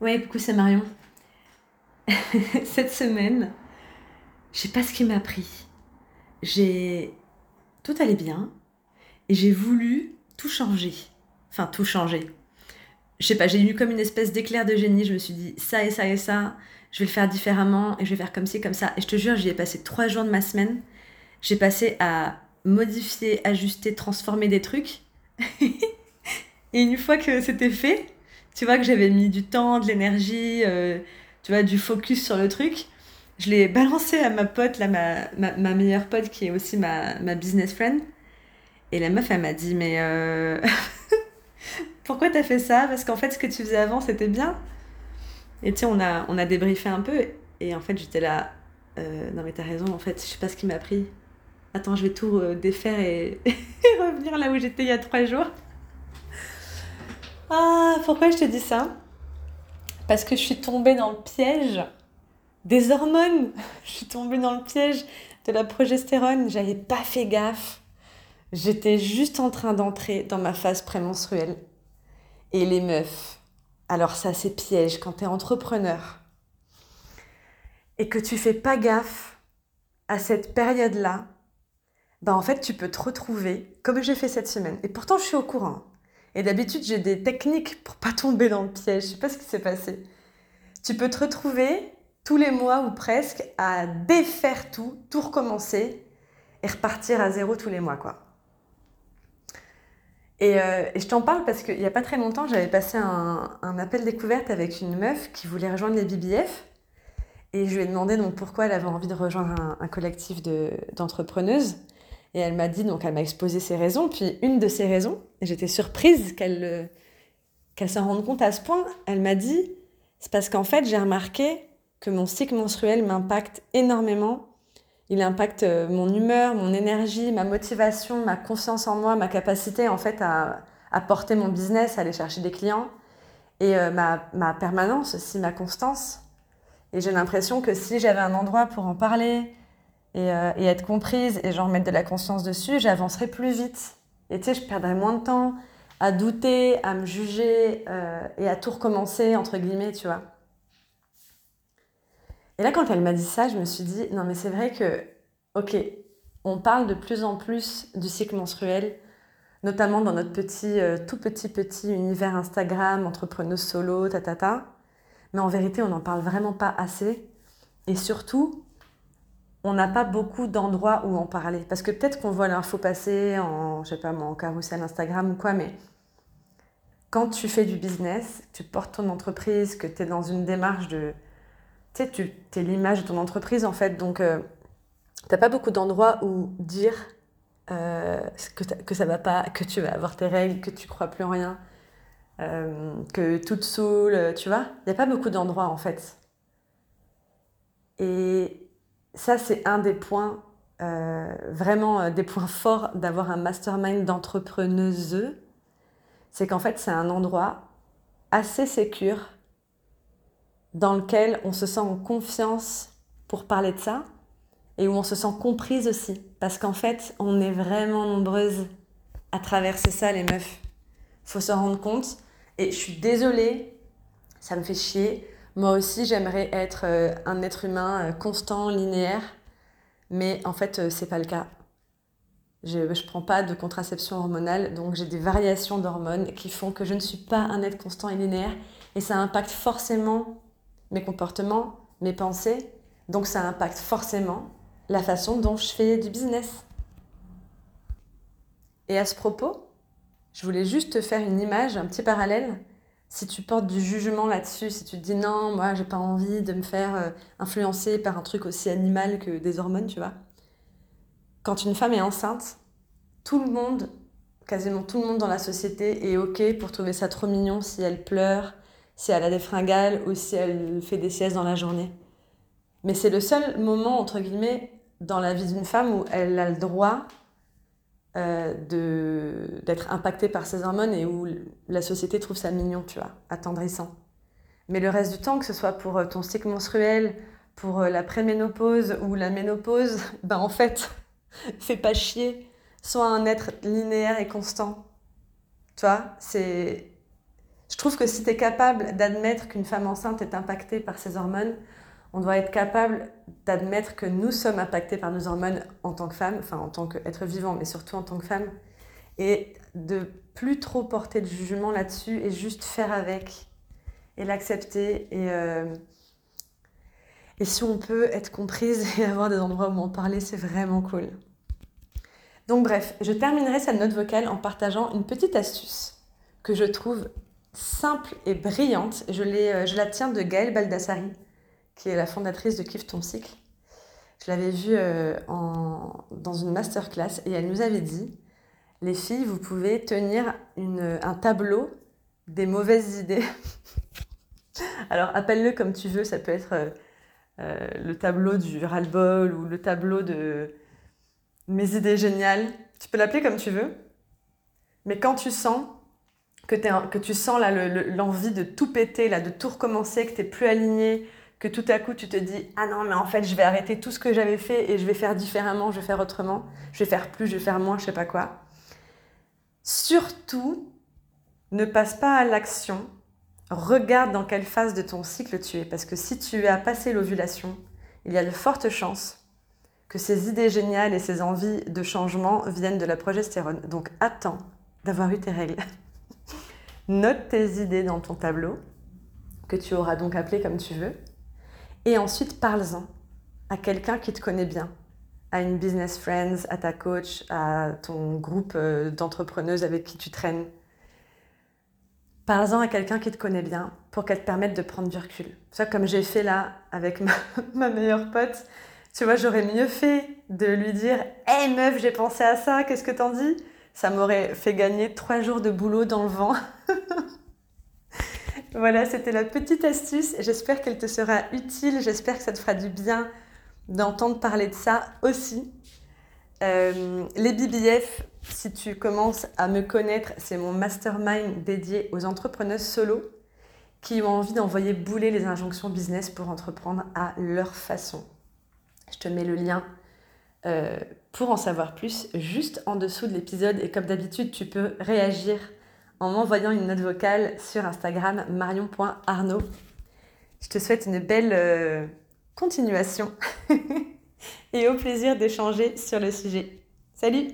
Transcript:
Ouais, coucou, c'est Marion. Cette semaine, je sais pas ce qui m'a pris. J'ai. Tout allait bien et j'ai voulu tout changer. Enfin, tout changer. Je sais pas, j'ai eu comme une espèce d'éclair de génie. Je me suis dit, ça et ça et ça, je vais le faire différemment et je vais faire comme ci, comme ça. Et je te jure, j'y ai passé trois jours de ma semaine. J'ai passé à modifier, ajuster, transformer des trucs. et une fois que c'était fait, tu vois que j'avais mis du temps, de l'énergie, euh, tu vois, du focus sur le truc. Je l'ai balancé à ma pote, là, ma, ma, meilleure pote qui est aussi ma, ma, business friend. Et la meuf, elle m'a dit, mais euh... pourquoi t'as fait ça? Parce qu'en fait, ce que tu faisais avant, c'était bien. Et tu sais, on a, on a débriefé un peu. Et en fait, j'étais là, euh, non mais t'as raison, en fait, je sais pas ce qui m'a pris. Attends, je vais tout défaire et revenir là où j'étais il y a trois jours. Pourquoi je te dis ça? Parce que je suis tombée dans le piège des hormones. Je suis tombée dans le piège de la progestérone. J'avais pas fait gaffe. J'étais juste en train d'entrer dans ma phase prémenstruelle. Et les meufs, alors ça c'est piège quand tu es entrepreneur et que tu fais pas gaffe à cette période-là, ben en fait tu peux te retrouver comme j'ai fait cette semaine. Et pourtant je suis au courant. Et d'habitude, j'ai des techniques pour pas tomber dans le piège. Je sais pas ce qui s'est passé. Tu peux te retrouver tous les mois ou presque à défaire tout, tout recommencer et repartir à zéro tous les mois, quoi. Et, euh, je t'en parle parce qu'il n'y a pas très longtemps, j'avais passé un, appel découverte avec une meuf qui voulait rejoindre les BBF. Et je lui ai demandé donc pourquoi elle avait envie de rejoindre un, un collectif d'entrepreneuses. Et elle m'a dit, donc elle m'a exposé ses raisons. Puis une de ses raisons, et j'étais surprise qu'elle euh, qu'elle s'en rende compte à ce point, elle m'a dit, c'est parce qu'en fait j'ai remarqué que mon cycle menstruel m'impacte énormément. Il impacte euh, mon humeur, mon énergie, ma motivation, ma confiance en moi, ma capacité en fait à, à porter mon business, à aller chercher des clients et euh, ma, ma permanence aussi, ma constance. Et j'ai l'impression que si j'avais un endroit pour en parler, euh, et, être comprise et genre mettre de la conscience dessus, j'avancerai plus vite. Et tu sais, je perdrais moins de temps à douter, à me juger euh, et à tout recommencer, entre guillemets, tu vois. Et là, quand elle m'a dit ça, je me suis dit, non mais c'est vrai que, ok, on parle de plus en plus du cycle menstruel, notamment dans notre petit, euh, tout petit, petit univers Instagram, entrepreneuse solo, ta, ta, ta. Mais en vérité, on n'en parle vraiment pas assez. Et surtout, on n'a pas beaucoup d'endroits où en parler. Parce que peut-être qu'on voit l'info passer en, je pas en carousel Instagram ou quoi, mais quand tu fais du business, tu portes ton entreprise, que tu es dans une démarche de... Tu sais, tu es l'image de ton entreprise en fait, donc euh, tu n'as pas beaucoup d'endroits où dire euh, que, que ça va pas, que tu vas avoir tes règles, que tu crois plus en rien, euh, que tout te saoule, tu vois. Il n'y a pas beaucoup d'endroits en fait. Et ça, c'est un des points, euh, vraiment euh, des points forts d'avoir un mastermind d'entrepreneuse. C'est qu'en fait, c'est un endroit assez sécure dans lequel on se sent en confiance pour parler de ça et où on se sent comprise aussi. Parce qu'en fait, on est vraiment nombreuses à traverser ça, les meufs. Faut se rendre compte. Et je suis désolée, ça me fait chier. Moi aussi, j'aimerais être euh, un être humain euh, constant, linéaire, mais en fait, euh, c'est pas le cas. Je ne prends pas de contraception hormonale, donc j'ai des variations d'hormones qui font que je ne suis pas un être constant et linéaire, et ça impacte forcément mes comportements, mes pensées, donc ça impacte forcément la façon dont je fais du business. Et à ce propos, je voulais juste te faire une image, un petit parallèle si tu portes du jugement là-dessus, si tu te dis non, moi j'ai pas envie de me faire euh, influencer par un truc aussi animal que des hormones, tu vois. Quand une femme est enceinte, tout le monde, quasiment tout le monde dans la société est ok pour trouver ça trop mignon si elle pleure, si elle a des fringales ou si elle fait des siestes dans la journée. Mais c'est le seul moment, entre guillemets, dans la vie d'une femme où elle a le droit euh, d'être impacté par ces hormones et où la société trouve ça mignon, tu vois, attendrissant. Mais le reste du temps, que ce soit pour euh, ton cycle menstruel, pour euh, la préménopause ou la ménopause, ben en fait, fais pas chier. Sois un être linéaire et constant. Tu vois, c'est... Je trouve que si tu es capable d'admettre qu'une femme enceinte est impactée par ses hormones, on doit être capable d'admettre que nous sommes impactés par nos hormones en tant que femme, enfin en tant qu'être vivant, mais surtout en tant que femme, et de plus trop porter de jugement là-dessus et juste faire avec et l'accepter et, euh, et si on peut être comprise et avoir des endroits où en parler, c'est vraiment cool. Donc bref, je terminerai cette note vocale en partageant une petite astuce que je trouve simple et brillante. Je, euh, je la tiens de Gaëlle Baldassari, qui est la fondatrice de Kiffe ton cycle. Je l'avais vue euh, dans une masterclass et elle nous avait dit, les filles, vous pouvez tenir un tableau des mauvaises idées. Alors appelle-le comme tu veux, ça peut être euh, le tableau du ras-le-bol ou le tableau de mes idées géniales. Tu peux l'appeler comme tu veux. Mais quand tu sens que, que tu sens l'envie de tout péter, là, de tout recommencer, que tu n'es plus aligné, que tout à coup tu te dis ah non mais en fait je vais arrêter tout ce que j'avais fait et je vais faire différemment, je vais faire autrement, je vais faire plus, je vais faire moins, je sais pas quoi. Surtout, ne passe pas à l'action. Regarde dans quelle phase de ton cycle tu es parce que si tu as passé l'ovulation, il y a de fortes chances que ces idées géniales et ces envies de changement viennent de la progestérone. Donc attends d'avoir eu tes règles. Note tes idées dans ton tableau, que tu auras donc appelé comme tu veux, et ensuite parle-en à quelqu'un qui te connaît bien, à une business friends, à ta coach, à ton groupe euh, d'entrepreneuses avec qui tu traînes. Parle-en à quelqu'un qui te connaît bien pour qu'elle te permette de prendre du recul. Ça, comme j'ai fait là avec ma, ma meilleure pote, tu vois, j'aurais mieux fait de lui dire Hé meuf, j'ai pensé à ça, qu'est-ce que t'en dis? Ça m'aurait fait gagner trois jours de boulot dans le vent. voilà, c'était la petite astuce. J'espère qu'elle te sera utile. J'espère que ça te fera du bien d'entendre parler de ça aussi. Euh, les BBF, si tu commences à me connaître, c'est mon mastermind dédié aux entrepreneuses solo qui ont envie d'envoyer bouler les injonctions business pour entreprendre à leur façon. Je te mets le lien euh, pour en savoir plus juste en dessous de l'épisode. Et comme d'habitude, tu peux réagir en m'envoyant une note vocale sur Instagram marion.arnaud. Je te souhaite une belle euh, continuation et au plaisir d'échanger sur le sujet. Salut